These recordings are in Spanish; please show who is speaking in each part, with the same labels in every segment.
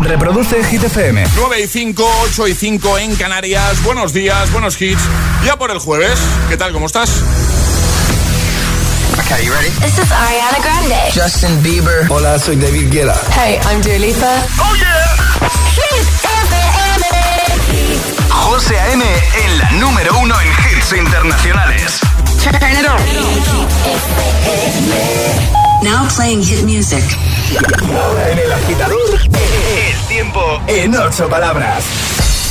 Speaker 1: Reproduce Hit FM.
Speaker 2: 9 y 5, 8 y 5 en Canarias. Buenos días, buenos hits. Ya por el jueves. ¿Qué tal? ¿Cómo estás?
Speaker 3: Okay, you ready?
Speaker 4: This is Ariana Grande.
Speaker 3: Justin Bieber.
Speaker 1: Hola, soy David Guetta.
Speaker 4: Hey, I'm Dua Lipa.
Speaker 2: ¡Oh, yeah!
Speaker 4: Hit FM.
Speaker 1: José A.M. en la número uno en hits internacionales.
Speaker 3: Turn it on.
Speaker 5: Now playing hit music.
Speaker 1: Ahora en el agitador, el tiempo en ocho palabras.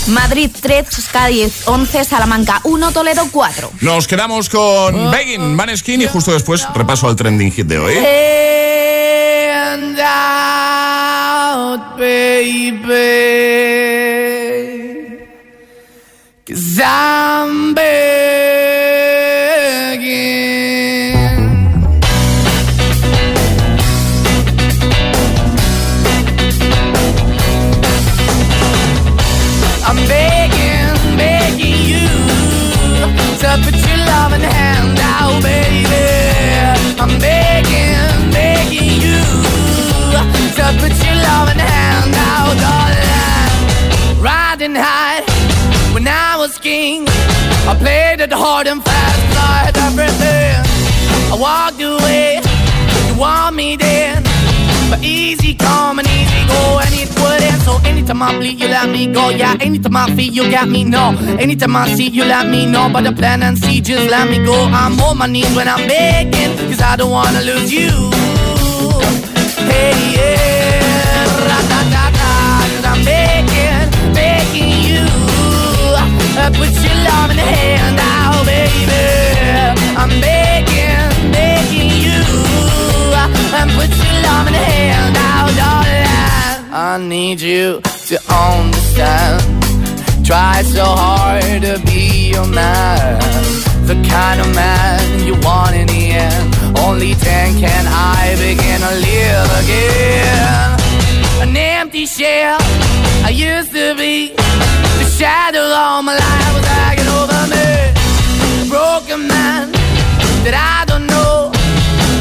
Speaker 6: Madrid 3, Cádiz 11, Salamanca 1, Toledo 4.
Speaker 2: Nos quedamos con Begging, Maneskin y justo después repaso al trending hit de hoy.
Speaker 7: And out, baby. Cause I'm. Put your loving hand out, darling. Riding high when I was king, I played it hard and fast, had everything. I walked away, you want me then. But easy come and easy go, and it wouldn't. So anytime I bleed, you let me go. Yeah, anytime I feel, you got me. No, anytime I see, you let me know. But the plan and see, just let me go. I'm on my knees when I'm begging, cause I don't wanna lose you. Hey, yeah, ra-da-da-da, I'm begging, begging you. Uh, put your love in hand baby. I'm begging, begging you. Uh, put your love in hand darling. I need you to understand. Try so hard to be your man. The kind of man you want in the end. Only then can I begin to live again. An empty shell I used to be. The shadow all my life was hanging over me. A broken man that I don't know.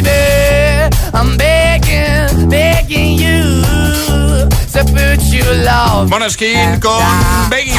Speaker 7: baby. I'm begging, begging you to put your love.
Speaker 2: Moneskin con Begging.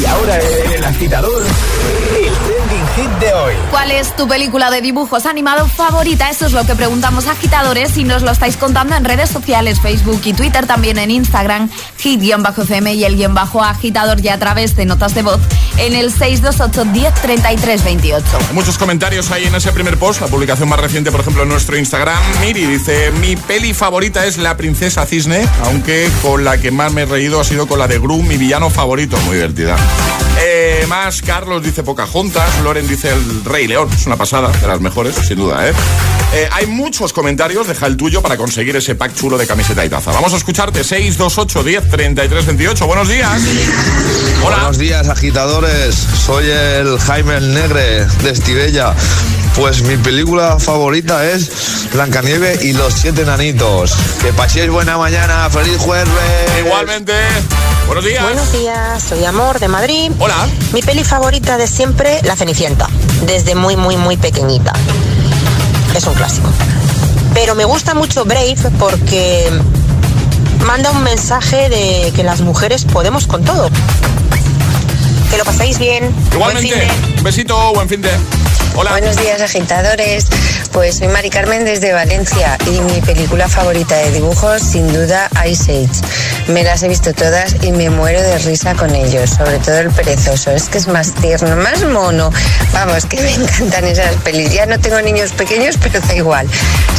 Speaker 1: Y ahora el agitador, el trending hit de hoy.
Speaker 6: ¿Cuál es tu película de dibujos animados favorita? Eso es lo que preguntamos a agitadores y nos lo estáis contando en redes sociales, Facebook y Twitter, también en Instagram, hit-fm y el guion bajo agitador y a través de notas de voz en el 628 10 33 28.
Speaker 2: Muchos comentarios ahí en ese primer post, la publicación más reciente, por ejemplo, en nuestro Instagram. Miri dice, mi peli favorita es La Princesa Cisne, aunque con la que más me he reído ha sido con la de Gru, mi villano favorito. Muy divertida. Eh, más, Carlos dice Pocahontas, Loren dice El Rey León, es una pasada, de las mejores, sin duda, ¿eh? Eh, hay muchos comentarios, deja el tuyo para conseguir ese pack chulo de camiseta y taza. Vamos a escucharte 628 10 33 28. Buenos días. Hola.
Speaker 8: Buenos días, agitadores. Soy el Jaime el Negre de Estivella. Pues mi película favorita es Blancanieve y los siete nanitos. Que paséis buena mañana, feliz jueves.
Speaker 2: Igualmente. Buenos días.
Speaker 9: Buenos días, soy Amor de Madrid.
Speaker 2: Hola.
Speaker 9: Mi peli favorita de siempre, La Cenicienta, desde muy, muy, muy pequeñita. Es un clásico. Pero me gusta mucho Brave porque manda un mensaje de que las mujeres podemos con todo. Que lo pasáis bien.
Speaker 2: Igualmente.
Speaker 9: Buen fin de-
Speaker 2: Un besito, buen fin de. Hola.
Speaker 10: Buenos días, agitadores. Pues soy Mari Carmen desde Valencia y mi película favorita de dibujos, sin duda, Ice Age. Me las he visto todas y me muero de risa con ellos, sobre todo el perezoso. Es que es más tierno, más mono. Vamos, que me encantan esas pelis. Ya no tengo niños pequeños, pero da igual.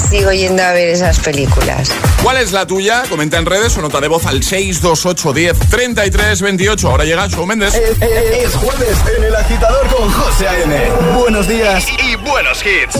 Speaker 10: Sigo yendo a ver esas películas.
Speaker 2: ¿Cuál es la tuya? Comenta en redes o nota de voz al 628 10 33 28. Ahora llega Show Méndez.
Speaker 1: Es, es- es jueves en el agitador con José A.M. Buenos días y, y buenos hits.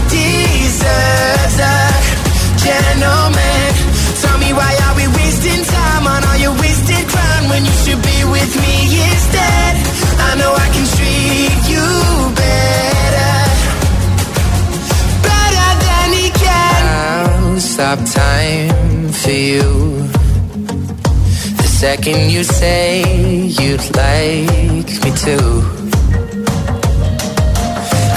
Speaker 3: gentleman. Tell me why are we wasting time on all your wasted crown when you should be with me instead? I know I can treat you better, better than he can. I'll stop time for you. The second you say you'd like me to.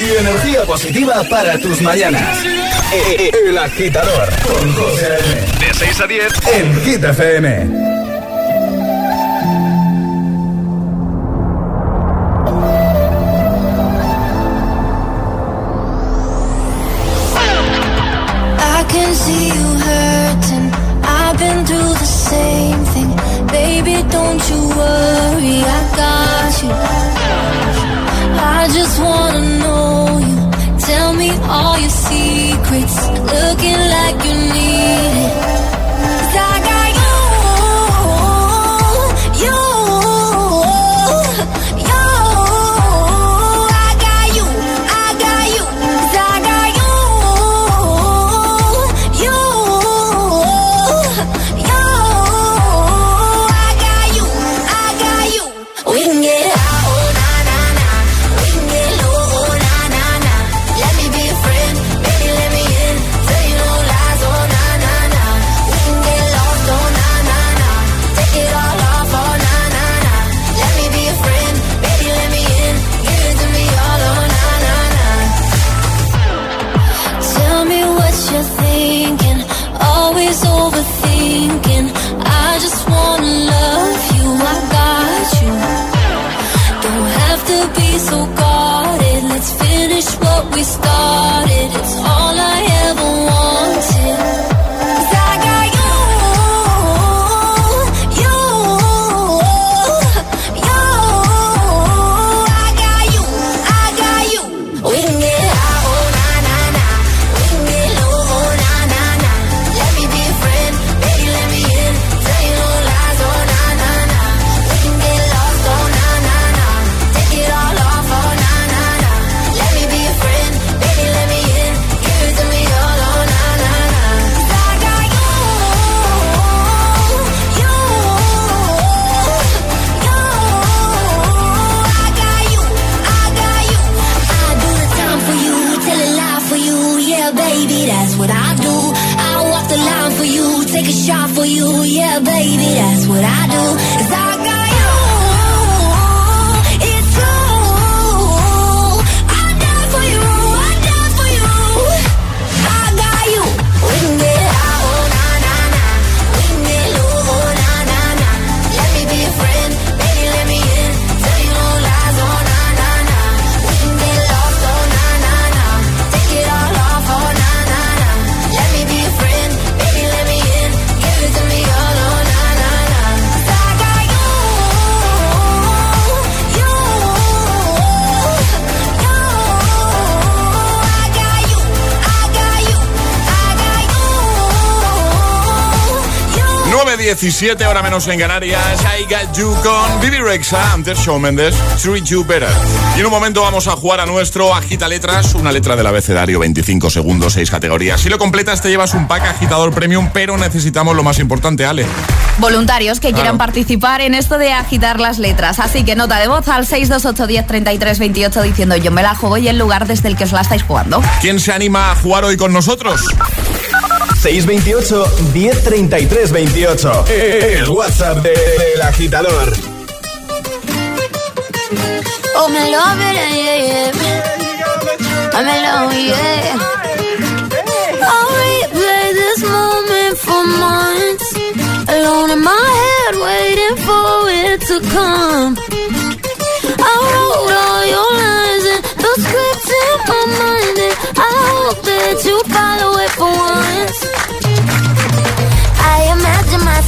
Speaker 1: y energía positiva para tus mañanas. E- e- El agitador con José A.M. De 6 a 10 en Hit FM.
Speaker 4: I can see you hurting. I've been through the same thing. Baby, don't you worry, I got you. I just wanna know you. Tell me all your secrets. Looking like you need
Speaker 2: 17 horas menos en Canarias. I got you con Bibi Rexa, antes Shawn Mendes, Treat You Better. Y en un momento vamos a jugar a nuestro Agita Letras, una letra del abecedario, 25 segundos, 6 categorías. Si lo completas te llevas un pack agitador premium, pero necesitamos lo más importante, Ale.
Speaker 11: Voluntarios que quieran participar en esto de agitar las letras. Así que nota de voz al 628103328 diciendo yo me la juego y el lugar desde el que os la estáis jugando.
Speaker 2: ¿Quién se anima a jugar hoy con nosotros?
Speaker 1: 628 1033 28. El WhatsApp de- del agitador.
Speaker 4: Oh, me love it, yeah, yeah. I'm in love, yeah. I'll replay this moment for months. Alone in my head, waiting for it to come. I wrote all your lines and the script in my mind, and I hope that you follow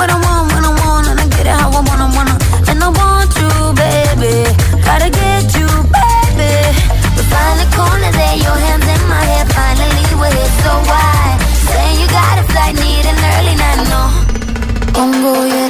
Speaker 4: What I want, when I want, and I get it how I wanna, wanna. And I want you, baby. Gotta get you, baby.
Speaker 12: We're finally corner there, your hands in my hair. Finally, we're here, so why? Saying you got a flight, need an early night, no. Don't go yet.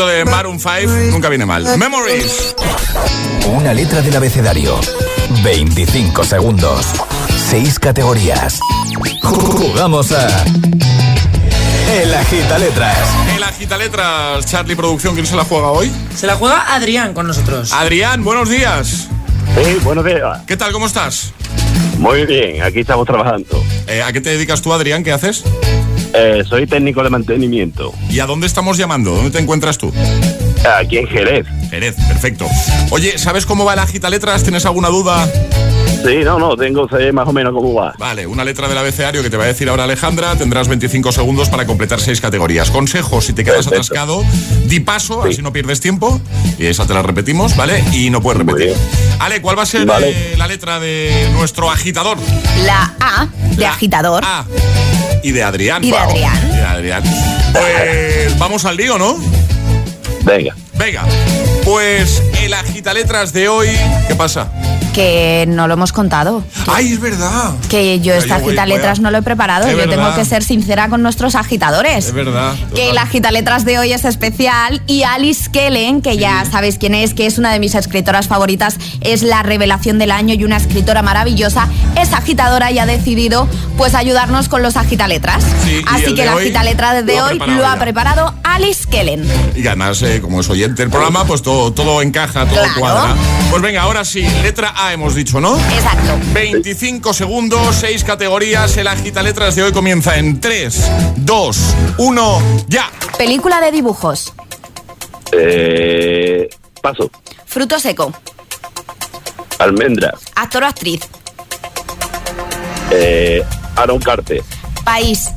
Speaker 2: Poquito de Maroon 5 nunca viene mal. Memories.
Speaker 1: Una letra del abecedario. 25 segundos. 6 categorías. Jugamos a. El agita letras.
Speaker 2: El agita letras, Charlie Producción, ¿quién se la juega hoy?
Speaker 5: Se la juega Adrián con nosotros.
Speaker 2: Adrián, buenos días.
Speaker 13: Sí, buenos días.
Speaker 2: ¿Qué tal? ¿Cómo estás?
Speaker 13: Muy bien, aquí estamos trabajando.
Speaker 2: Eh, ¿A qué te dedicas tú, Adrián? ¿Qué haces?
Speaker 13: Eh, soy técnico de mantenimiento.
Speaker 2: ¿Y a dónde estamos llamando? ¿Dónde te encuentras tú?
Speaker 13: Aquí en Jerez.
Speaker 2: Jerez, perfecto. Oye, ¿sabes cómo va el agita letras? ¿Tienes alguna duda?
Speaker 13: Sí, no, no, tengo sé más o menos cómo va.
Speaker 2: Vale, una letra del abecedario que te va a decir ahora Alejandra. Tendrás 25 segundos para completar seis categorías. Consejo, si te quedas
Speaker 13: Perfecto.
Speaker 2: atascado, di paso, así no pierdes tiempo. Y esa te la repetimos, ¿vale? Y no puedes repetir. Ale, ¿cuál va a ser
Speaker 13: Vale.
Speaker 2: eh, la letra de nuestro agitador?
Speaker 11: La A de agitador.
Speaker 2: A. Y de Adrián.
Speaker 11: Y de
Speaker 2: Vamos.
Speaker 11: Adrián.
Speaker 2: Y de Adrián. Pues vamos al lío, ¿no?
Speaker 13: Venga.
Speaker 2: Venga. Pues el agita letras de hoy. ¿Qué pasa?
Speaker 11: Que no lo hemos contado.
Speaker 2: ¡Ay, es verdad!
Speaker 11: Que yo esta
Speaker 2: yo voy-
Speaker 11: agita
Speaker 2: voy a-
Speaker 11: letras no lo he preparado.
Speaker 2: Es
Speaker 11: yo
Speaker 2: verdad.
Speaker 11: tengo que ser sincera con nuestros agitadores.
Speaker 2: Es verdad.
Speaker 11: Que el agita letras de hoy es especial y Alice Kellen, que ya sabéis quién es, que es una de mis escritoras favoritas, es la revelación del año y una escritora maravillosa, es agitadora y ha decidido pues ayudarnos con los agitaletras.
Speaker 2: Sí,
Speaker 11: Así
Speaker 2: el
Speaker 11: que
Speaker 2: de
Speaker 11: la
Speaker 2: hoy
Speaker 11: agita letra de
Speaker 2: lo ha
Speaker 11: hoy
Speaker 2: preparado
Speaker 11: lo ha preparado Alice Kellen.
Speaker 2: Y además, eh, como es oyente del programa, pues todo, todo encaja, todo
Speaker 11: Claro.
Speaker 2: cuadra. Pues venga, ahora sí, letra A hemos dicho, ¿no?
Speaker 11: Exacto.
Speaker 2: 25 segundos, 6 categorías. El agita letras de hoy comienza en 3, 2, 1, ya.
Speaker 11: Película de dibujos.
Speaker 13: Eh, paso.
Speaker 11: Fruto seco.
Speaker 13: Almendra.
Speaker 11: Actor o actriz.
Speaker 13: Eh, Aaron Carter.
Speaker 11: País.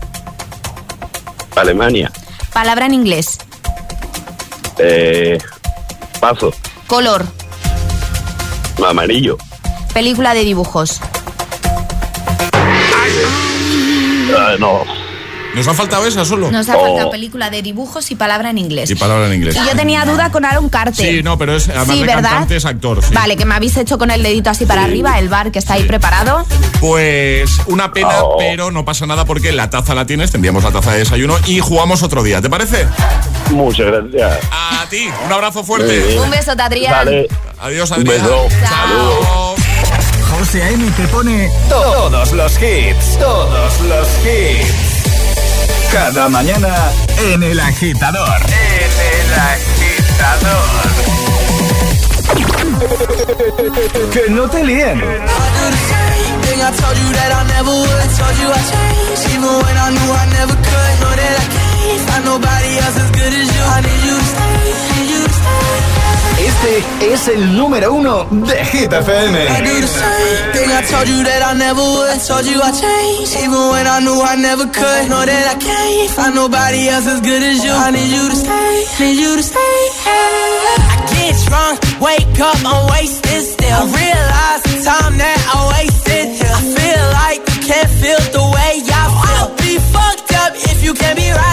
Speaker 13: Alemania.
Speaker 11: Palabra en inglés.
Speaker 13: Eh, paso.
Speaker 11: Color.
Speaker 13: Amarillo.
Speaker 11: Película de dibujos.
Speaker 13: Ah, no.
Speaker 2: ¿Nos ha faltado esa solo?
Speaker 11: Nos ha faltado película de dibujos y palabra en inglés.
Speaker 2: Y palabra en inglés.
Speaker 11: Y yo tenía duda con Aaron Carter.
Speaker 2: Sí, no, pero es, además
Speaker 11: Sí,
Speaker 2: de
Speaker 11: ¿verdad?
Speaker 2: cantante es actor. sí.
Speaker 11: Vale, que me habéis hecho con el dedito así para arriba, el bar que está ahí preparado.
Speaker 2: Pues una pena,
Speaker 13: Oh.
Speaker 2: pero no pasa nada porque la taza la tienes, tendríamos la taza de desayuno y jugamos otro día, ¿te parece?
Speaker 13: Muchas gracias.
Speaker 2: A ti, un abrazo fuerte.
Speaker 11: Un beso, Adrián.
Speaker 13: Vale.
Speaker 2: Adiós,
Speaker 13: Un
Speaker 2: Adrián.
Speaker 13: beso.
Speaker 2: Chao.
Speaker 1: José A.M. te pone todos los hits, todos los hits. Cada mañana en el agitador. En el agitador. que no te líen. Este es el número uno de Hit FM.
Speaker 3: I thing I told you that I never. Told you I changed, even when I knew I never could. That I can't find nobody else as good as you. I need you to stay, you to stay. Get wake up, I'm wasted still. I realize the time that I wasted. I feel like you can't feel the way I feel. I'll be fucked up if you can't be right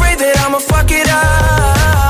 Speaker 3: Afraid that I'ma fuck it up.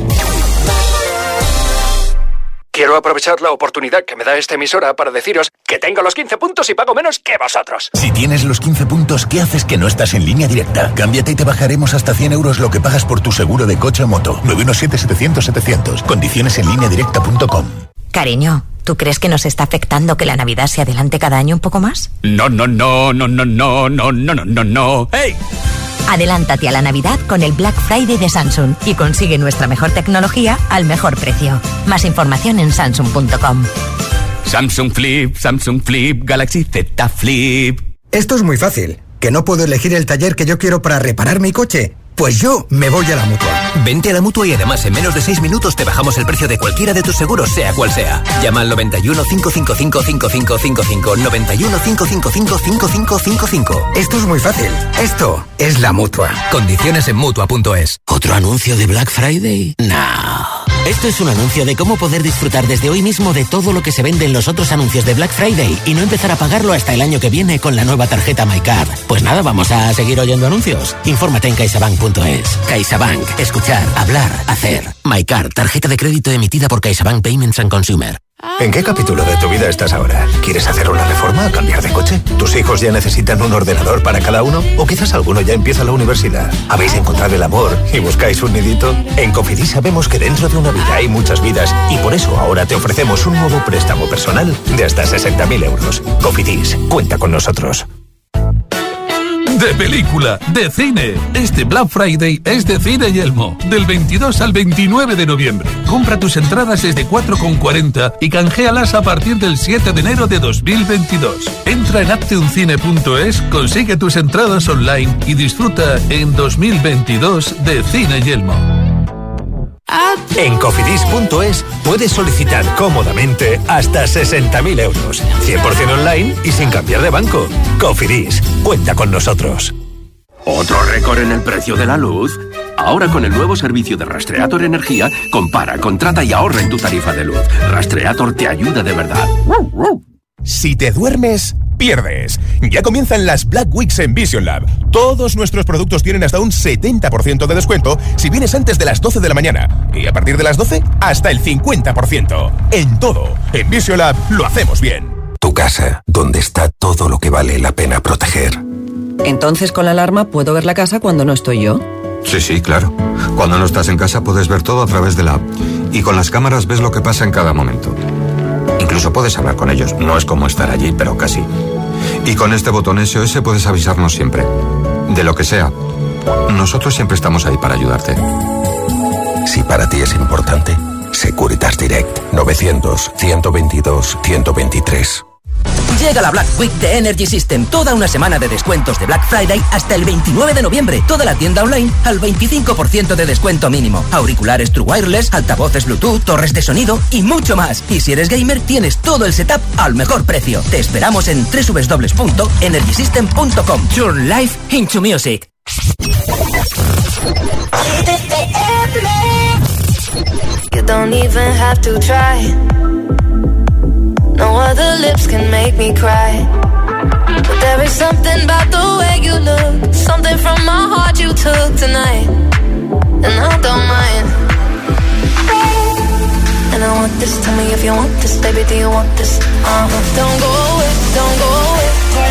Speaker 14: Quiero aprovechar la oportunidad que me da esta emisora para deciros que tengo los 15 puntos y pago menos que vosotros.
Speaker 15: Si tienes los 15 puntos, ¿qué haces que no estás en línea directa? Cámbiate y te bajaremos hasta 100 euros lo que pagas por tu seguro de coche o moto. 917-700-700. Condiciones en línea directa.com.
Speaker 16: Cariño, ¿tú crees que nos está afectando que la Navidad se adelante cada año un poco más?
Speaker 14: No, no, no, no, no, no, no, no, no, no, no. ¡Ey!
Speaker 16: Adelántate a la Navidad con el Black Friday de Samsung y consigue nuestra mejor tecnología al mejor precio. Más información en samsung.com.
Speaker 14: Samsung Flip, Samsung Flip, Galaxy Z Flip.
Speaker 17: Esto es muy fácil. ¿Que no puedo elegir el taller que yo quiero para reparar mi coche? Pues yo me voy a la mutua.
Speaker 18: Vente a la mutua y además en menos de 6 minutos te bajamos el precio de cualquiera de tus seguros, sea cual sea. Llama al 91 555 5555. 91 555 5555.
Speaker 17: Esto es muy fácil. Esto es la mutua.
Speaker 18: Condiciones en mutua.es.
Speaker 19: ¿Otro anuncio de Black Friday? No. Esto es un anuncio de cómo poder disfrutar desde hoy mismo de todo lo que se vende en los otros anuncios de Black Friday y no empezar a pagarlo hasta el año que viene con la nueva tarjeta MyCard. Pues nada, vamos a seguir oyendo anuncios. Infórmate en caixabank.es. CaixaBank. Escuchar, hablar, hacer. MyCard. Tarjeta de crédito emitida por CaixaBank Payments and Consumer.
Speaker 20: ¿En qué capítulo de tu vida estás ahora? ¿Quieres hacer una reforma? ¿Cambiar de coche? ¿Tus hijos ya necesitan un ordenador para cada uno? ¿O quizás alguno ya empieza la universidad? ¿Habéis encontrado el amor y buscáis un nidito? En Cofidis sabemos que dentro de una vida hay muchas vidas y por eso ahora te ofrecemos un nuevo préstamo personal de hasta 60.000 euros. Cofidis, cuenta con nosotros
Speaker 21: de película, de cine. Este Black Friday es de Cine Yelmo, del 22 al 29 de noviembre. Compra tus entradas desde 4,40 y canjealas a partir del 7 de enero de 2022. Entra en apteuncine.es, consigue tus entradas online y disfruta en 2022 de Cine Yelmo.
Speaker 20: En cofidis.es puedes solicitar cómodamente hasta 60.000 euros, 100% online y sin cambiar de banco. Cofidis, cuenta con nosotros.
Speaker 22: ¿Otro récord en el precio de la luz? Ahora con el nuevo servicio de Rastreator Energía, compara, contrata y ahorra en tu tarifa de luz. Rastreator te ayuda de verdad.
Speaker 23: Si te duermes pierdes. Ya comienzan las Black Weeks en Vision Lab. Todos nuestros productos tienen hasta un 70% de descuento si vienes antes de las 12 de la mañana. Y a partir de las 12, hasta el 50%. En todo. En Vision Lab lo hacemos bien.
Speaker 24: Tu casa, donde está todo lo que vale la pena proteger.
Speaker 25: Entonces con la alarma puedo ver la casa cuando no estoy yo.
Speaker 26: Sí, sí, claro. Cuando no estás en casa puedes ver todo a través de la app. Y con las cámaras ves lo que pasa en cada momento. Incluso puedes hablar con ellos. No es como estar allí, pero casi. Y con este botón SOS puedes avisarnos siempre. De lo que sea. Nosotros siempre estamos ahí para ayudarte.
Speaker 24: Si para ti es importante, Securitas Direct 900 122 123.
Speaker 27: Llega la Black Week de Energy System, toda una semana de descuentos de Black Friday hasta el 29 de noviembre. Toda la tienda online al 25% de descuento mínimo. Auriculares True Wireless, altavoces Bluetooth, torres de sonido y mucho más. Y si eres gamer, tienes todo el setup al mejor precio. Te esperamos en www.energysystem.com. Turn life into music.
Speaker 28: You don't even. No other lips can make me cry. But there is something about the way you look. Something from my heart you took tonight. And I don't mind. And I want this, tell me if you want this, baby, do you want this? Uh huh. Don't go away, don't go away.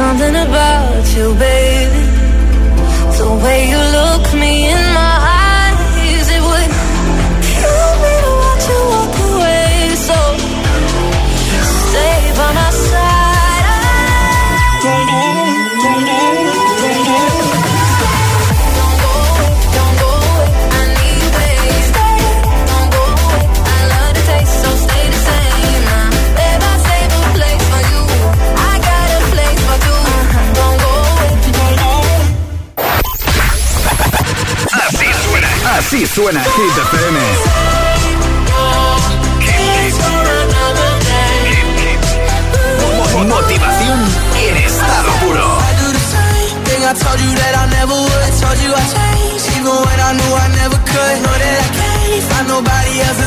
Speaker 28: Something about you, baby. The way you look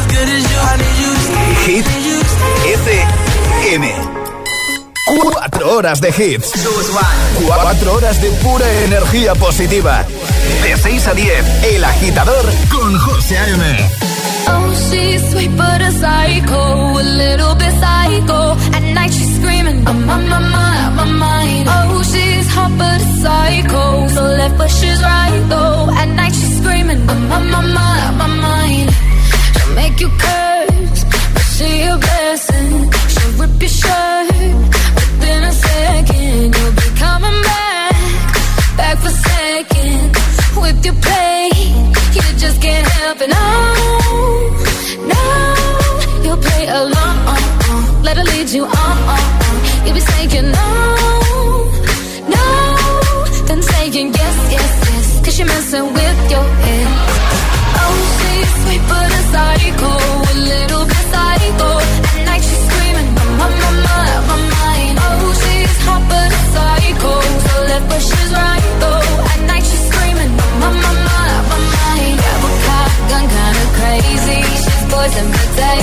Speaker 3: good as you. I need you to
Speaker 1: Hit FM. Cuatro horas de hits. Cuatro horas de pura energía positiva. De 6 a 10, El Agitador con José A.M.
Speaker 28: Oh, she's sweet but a psycho, a little bit psycho. At night she's screaming, I'm on my mind, on my mind. Oh, she's
Speaker 4: hot but a psycho, so left but she's right though. At night she's screaming, I'm on my mind, on my mind. She'll make you curse, but she a blessing. She'll rip your shirt within a second. You'll be coming back, back for second. With your play, you just can't help it. No, no, you play along. Let her lead you on. day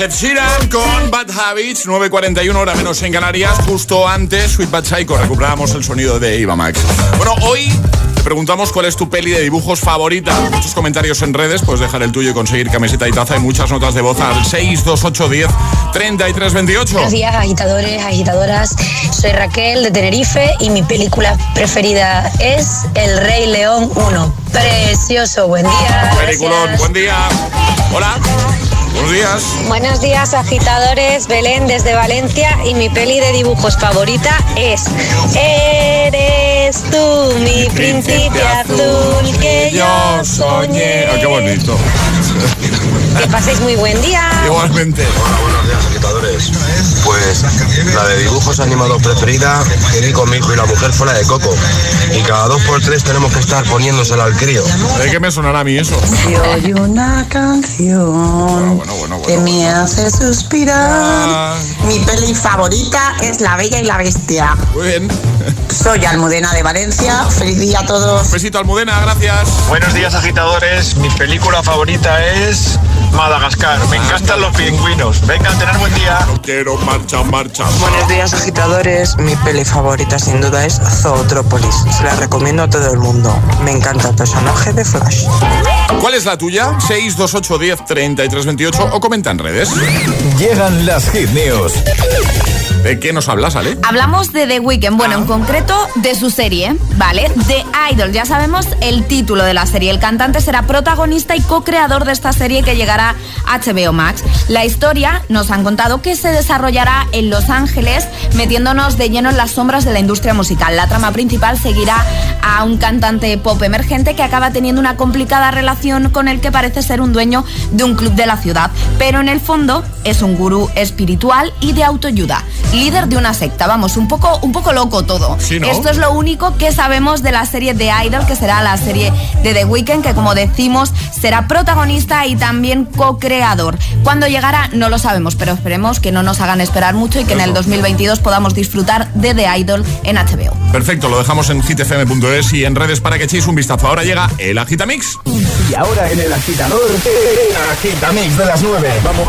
Speaker 2: Ed Sheeran con Bad Habits, 9.41 hora menos en Canarias, justo antes Sweet Bad Psycho, recuperamos el sonido de Iva Max. Bueno, hoy te preguntamos cuál es tu peli de dibujos favorita. Muchos comentarios en redes, puedes dejar el tuyo y conseguir camiseta y taza y muchas notas de voz al 62810 3328.
Speaker 10: Buenos días, agitadores, agitadoras. Soy Raquel de Tenerife y mi película preferida es El Rey León 1. Precioso, buen día.
Speaker 2: Peliculón, buen día. Hola. Buenos días.
Speaker 10: Buenos días, agitadores. Belén desde Valencia y mi peli de dibujos favorita es Eres tú, mi príncipe azul que yo soñé.
Speaker 2: Ah, qué bonito.
Speaker 10: Que paséis muy buen día.
Speaker 2: Igualmente.
Speaker 29: Hola, buenos días, agitadores. Pues la de dibujos animados preferida que con mi hijo y la mujer fue la de Coco. Y cada dos por tres tenemos que estar poniéndosela al crío.
Speaker 2: ¿De qué me sonará a mí eso?
Speaker 30: Si oye una canción que me hace suspirar. Mi peli favorita es La Bella y la Bestia.
Speaker 2: Muy bien.
Speaker 30: Soy Almudena de Valencia. Feliz día a todos.
Speaker 2: Besito Almudena, gracias.
Speaker 31: Buenos días agitadores, mi película favorita es Madagascar. Me encantan los pingüinos. Venga, tener buen día.
Speaker 2: No quiero marcha, marcha.
Speaker 30: Buenos días agitadores, mi peli favorita sin duda es Zootrópolis. Se la recomiendo a todo el mundo. Me encanta el personaje de Flash.
Speaker 2: ¿Cuál es la tuya? 62810 3328 o comenta en redes.
Speaker 1: Llegan las hit news.
Speaker 2: ¿De qué nos hablas, Ale?
Speaker 6: Hablamos de The Weeknd, bueno, en concreto de su serie, ¿vale? The Idol, ya sabemos el título de la serie. El cantante será protagonista y co-creador de esta serie que llegará a HBO Max. La historia nos han contado que se desarrollará en Los Ángeles, metiéndonos de lleno en las sombras de la industria musical. La trama principal seguirá a un cantante pop emergente que acaba teniendo una complicada relación con el que parece ser un dueño de un club de la ciudad, pero en el fondo es un gurú espiritual y de autoayuda líder de una secta. Vamos, un poco, un poco loco todo.
Speaker 2: Sí, ¿no?
Speaker 6: Esto es lo único que sabemos de la serie The Idol, que será la serie de The Weeknd, que como decimos, será protagonista y también co-creador. Cuando llegará, no lo sabemos, pero esperemos que no nos hagan esperar mucho y que en el 2022 podamos disfrutar de The Idol en HBO.
Speaker 2: Perfecto, lo dejamos en hitfm.es y en redes para que echéis un vistazo. Ahora llega el Agitamix.
Speaker 1: Y ahora en el agitador, el Agitamix de las 9. Vamos.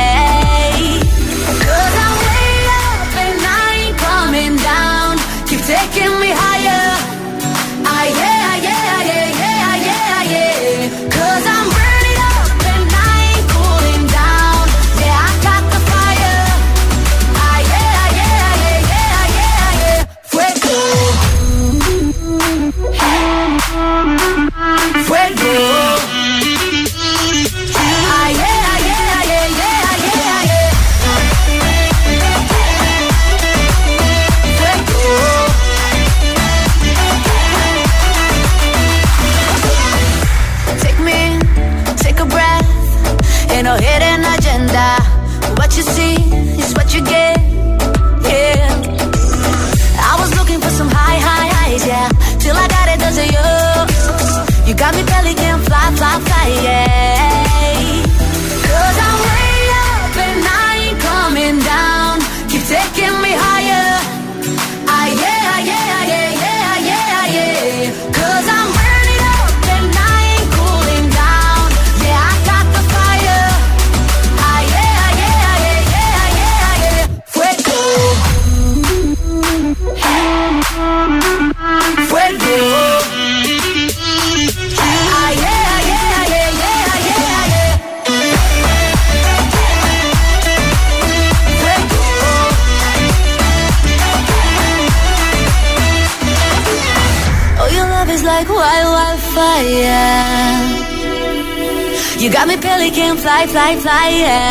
Speaker 4: Fly, fly, yeah.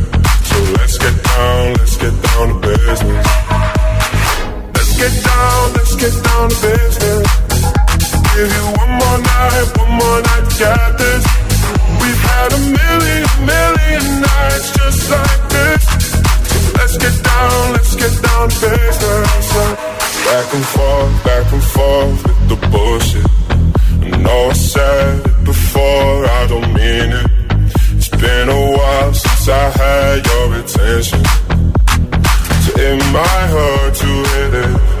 Speaker 32: So let's get down, let's get down to business. Let's get down, let's get down to business. Give you one more night, one more night get this. We've had a million, million nights just like this. Let's get down, let's get down to business. Back and forth, back and forth with the bullshit. I know I said it before, I don't mean it. Been a while since I had your attention. So it might hurt to hit it.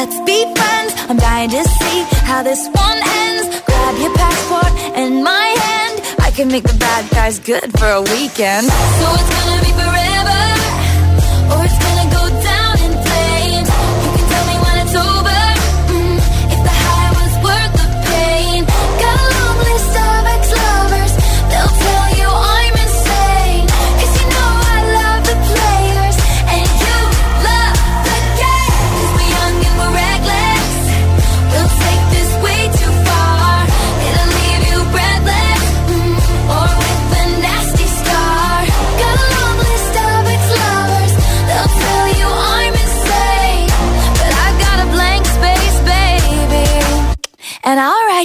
Speaker 4: Let's be friends. I'm dying to see how this one ends. Grab your passport and my hand. I can make the bad guys good for a weekend. So it's gonna be forever, or it's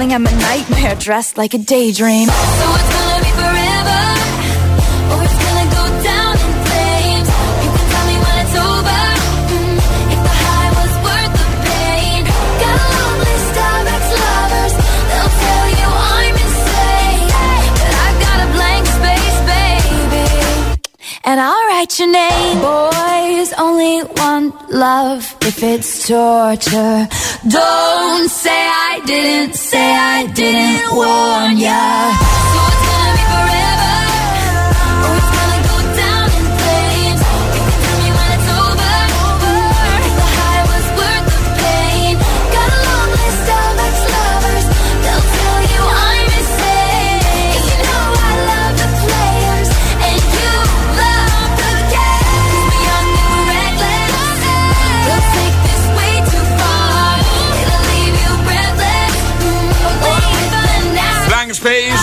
Speaker 4: Darling, I'm a nightmare dressed like a daydream. So it's gonna be forever. Or it's gonna go down in flames. You can tell me when it's over. Mm, if the high was worth the pain. Got list of ex-lovers. They'll tell you I'm insane. But I've got a blank space, baby. And I'll write your name. Boys only one love if it's torture. Don't say I didn't, say I didn't warn ya.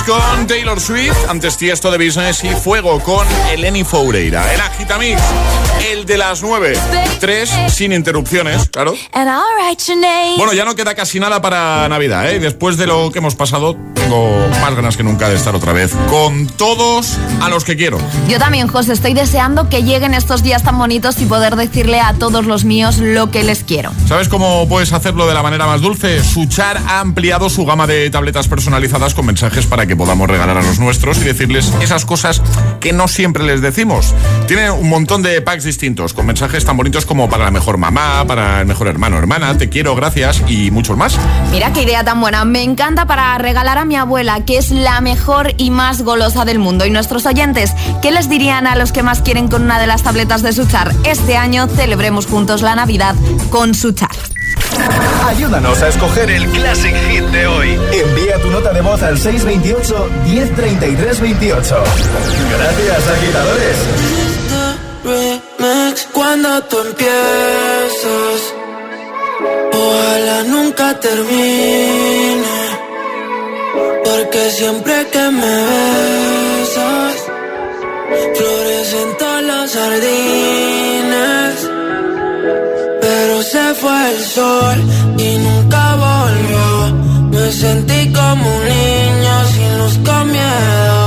Speaker 2: Con Taylor Swift, antes Tiesto de Business y Fuego con Eleni Foureira. En Agitamix, el de las 9. Tres sin interrupciones, claro. Bueno, ya no queda casi nada para Navidad, ¿eh? Después de lo que hemos pasado, tengo más ganas que nunca de estar otra vez con todos a los que quiero.
Speaker 6: Yo también, José, estoy deseando que lleguen estos días tan bonitos y poder decirle a todos los míos lo que les quiero.
Speaker 2: ¿Sabes cómo puedes hacerlo de la manera más dulce? Suchar ha ampliado su gama de tabletas personalizadas con mensajes para que podamos regalar a los nuestros y decirles esas cosas que no siempre les decimos. Tiene un montón de packs distintos, con mensajes tan bonitos como para la mejor mamá, para el mejor hermano hermana, te quiero, gracias y muchos más.
Speaker 6: Mira qué idea tan buena. Me encanta para regalar a mi abuela, que es la mejor y más golosa del mundo. Y nuestros oyentes, ¿qué les dirían a los que más quieren con una de las tabletas de Suchar? Este año celebremos juntos la Navidad con Suchar.
Speaker 1: Ayúdanos a escoger el Classic Hit de hoy. Envía tu nota de voz al 628 1033 28. Gracias, agitadores.
Speaker 3: Cuando tú empiezas. Ojalá nunca termine. Porque siempre que me besas, florecen todos los jardines. Pero se fue el sol y nunca volvió. Me sentí como un niño sin luz con miedo.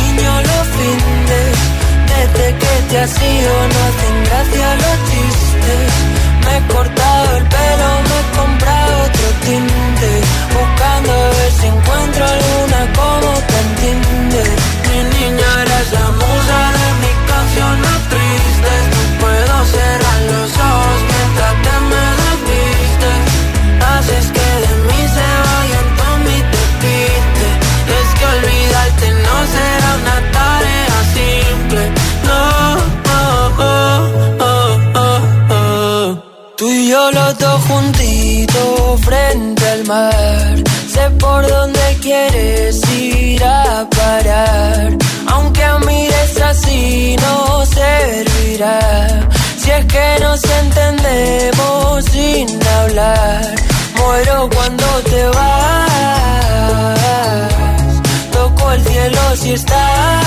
Speaker 3: los fines. Desde que te has ido no hacen gracia los chistes. Me he cortado el pelo, me he comprado otro tinte. Buscando a ver si encuentro alguna yo los dos juntitos frente al mar. Sé por dónde quieres ir a parar. Aunque mires así no servirá. Si es que nos entendemos sin hablar. Muero cuando te vas. Toco el cielo si estás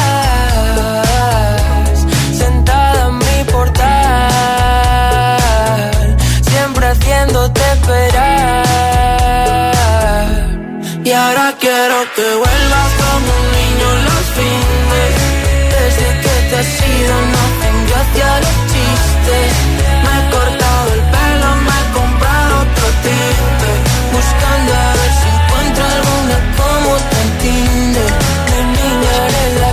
Speaker 3: haciéndote esperar. Y ahora quiero que vuelvas como un niño los fines. Desde que te has ido no tengo gracia los chistes. Me he cortado el pelo, me he comprado otro tinte. Buscando a ver si encuentro alguna como te entiende. De niña eres la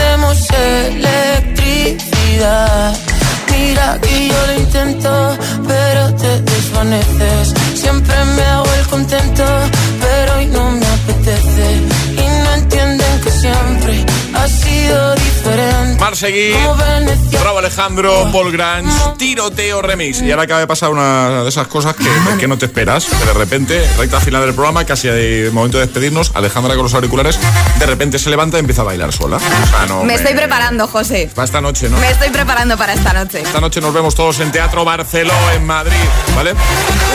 Speaker 3: electricidad Mira que yo lo intento, pero te desvaneces. Siempre me hago el contento, pero hoy no me apetece. Ha sido diferente.
Speaker 2: Marseguí. Bravo Alejandro, Paul Grange, tiroteo remix. Y ahora acaba de pasar una de esas cosas que, que no te esperas. Que de repente, recta final del programa, casi de momento de despedirnos, Alejandra con los auriculares, de repente se levanta y empieza a bailar sola. O sea, no,
Speaker 6: Me estoy preparando, José.
Speaker 2: Para esta noche, ¿no?
Speaker 6: Me estoy preparando para esta noche.
Speaker 2: Esta noche nos vemos todos en Teatro Barceló, en Madrid, ¿vale?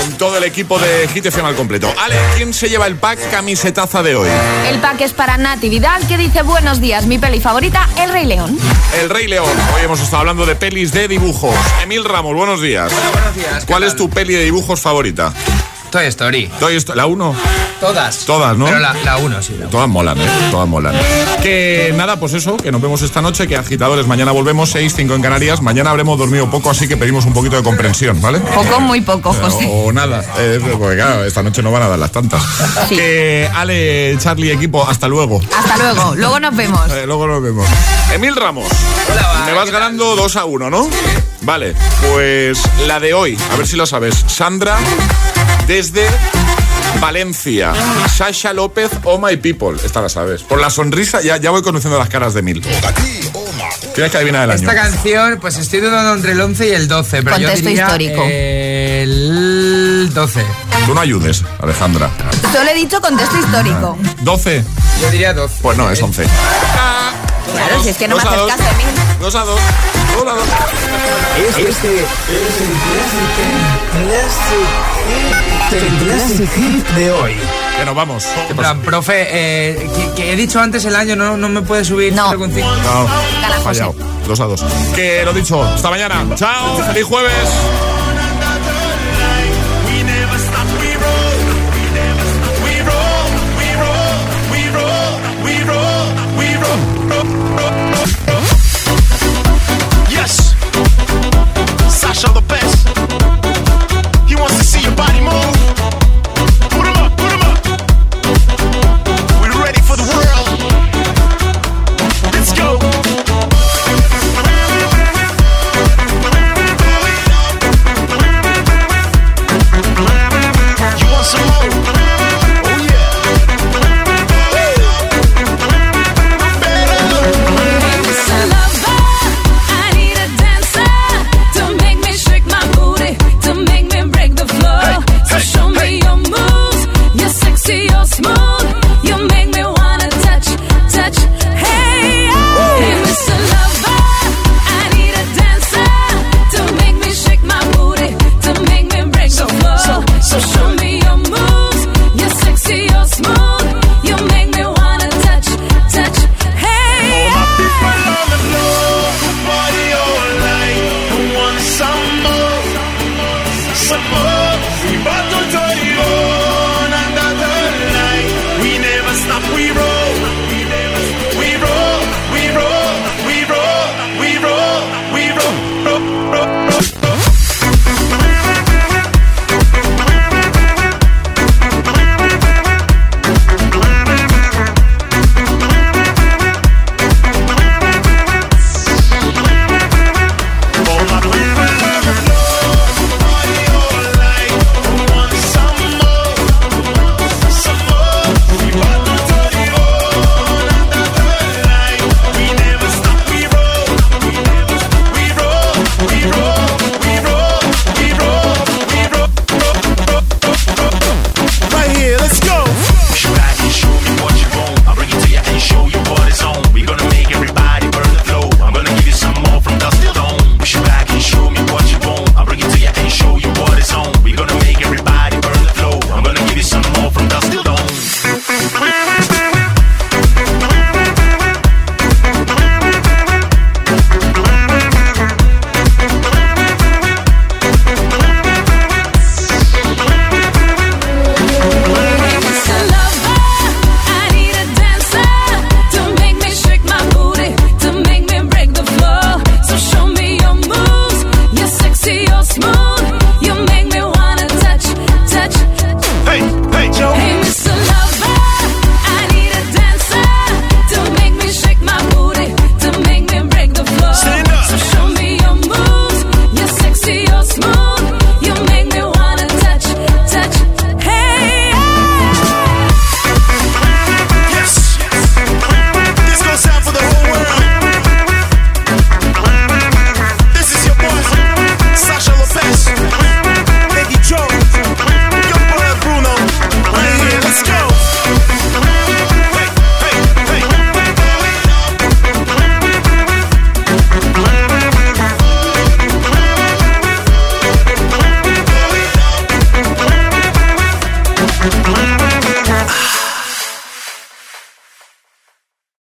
Speaker 2: Con todo el equipo de Hit FM al completo. Ale, ¿quién se lleva el pack camisetaza de hoy?
Speaker 6: El pack es para Nati Vidal que dice buenos días, mi peli favorita, El Rey León.
Speaker 2: El Rey León. Hoy hemos estado hablando de pelis de dibujos. Emil Ramos, buenos días.
Speaker 7: buenos días. ¿qué
Speaker 2: ¿Cuál es tu peli de dibujos favorita?
Speaker 7: Toy Story.
Speaker 2: Toy Story- ¿La 1?
Speaker 7: Todas.
Speaker 2: Todas, ¿no?
Speaker 7: Pero la, la uno, sí. La
Speaker 2: Todas molan, ¿eh? Todas molan. Que nada, pues eso, que nos vemos esta noche, que agitadores, mañana volvemos, 6, 5 en Canarias. Mañana habremos dormido poco, así que pedimos un poquito de comprensión, ¿vale?
Speaker 6: Poco, muy poco, José.
Speaker 2: O nada, eh, porque claro, esta noche no van a dar las tantas.
Speaker 6: Sí.
Speaker 2: Que Ale, Charlie, equipo, hasta luego.
Speaker 6: Hasta luego, luego nos vemos.
Speaker 2: Eh, luego nos vemos. Emil Ramos, me vas ganando 2 a 1, ¿no? Vale, pues la de hoy, a ver si lo sabes. Sandra, desde Valencia. Sasha López, Oh My People. Esta la sabes. Por la sonrisa ya, ya voy conociendo las caras de Emil. Tienes que adivinar el año.
Speaker 7: Esta canción, pues estoy dudando entre el 11 y el 12, pero yo
Speaker 6: Contexto
Speaker 7: diría
Speaker 6: histórico.
Speaker 7: el 12.
Speaker 2: Tú no ayudes, Alejandra.
Speaker 6: Solo he dicho contexto histórico.
Speaker 2: ¿12?
Speaker 7: Yo diría 12.
Speaker 2: Pues no, es 11.
Speaker 6: Claro, si es que no me
Speaker 2: Dos a
Speaker 6: haces
Speaker 2: dos.
Speaker 6: caso, Emil.
Speaker 2: 2 a 2. 2 a 2.
Speaker 33: Este es el Classic Hit de hoy.
Speaker 2: Que nos vamos. ¿Qué
Speaker 7: plan, profe, eh, que, que he dicho antes el año, no, no me puede subir
Speaker 6: No.
Speaker 7: 0,5.
Speaker 2: No, fallado. 2 a 2. Que lo dicho, hasta mañana. Chao, feliz jueves.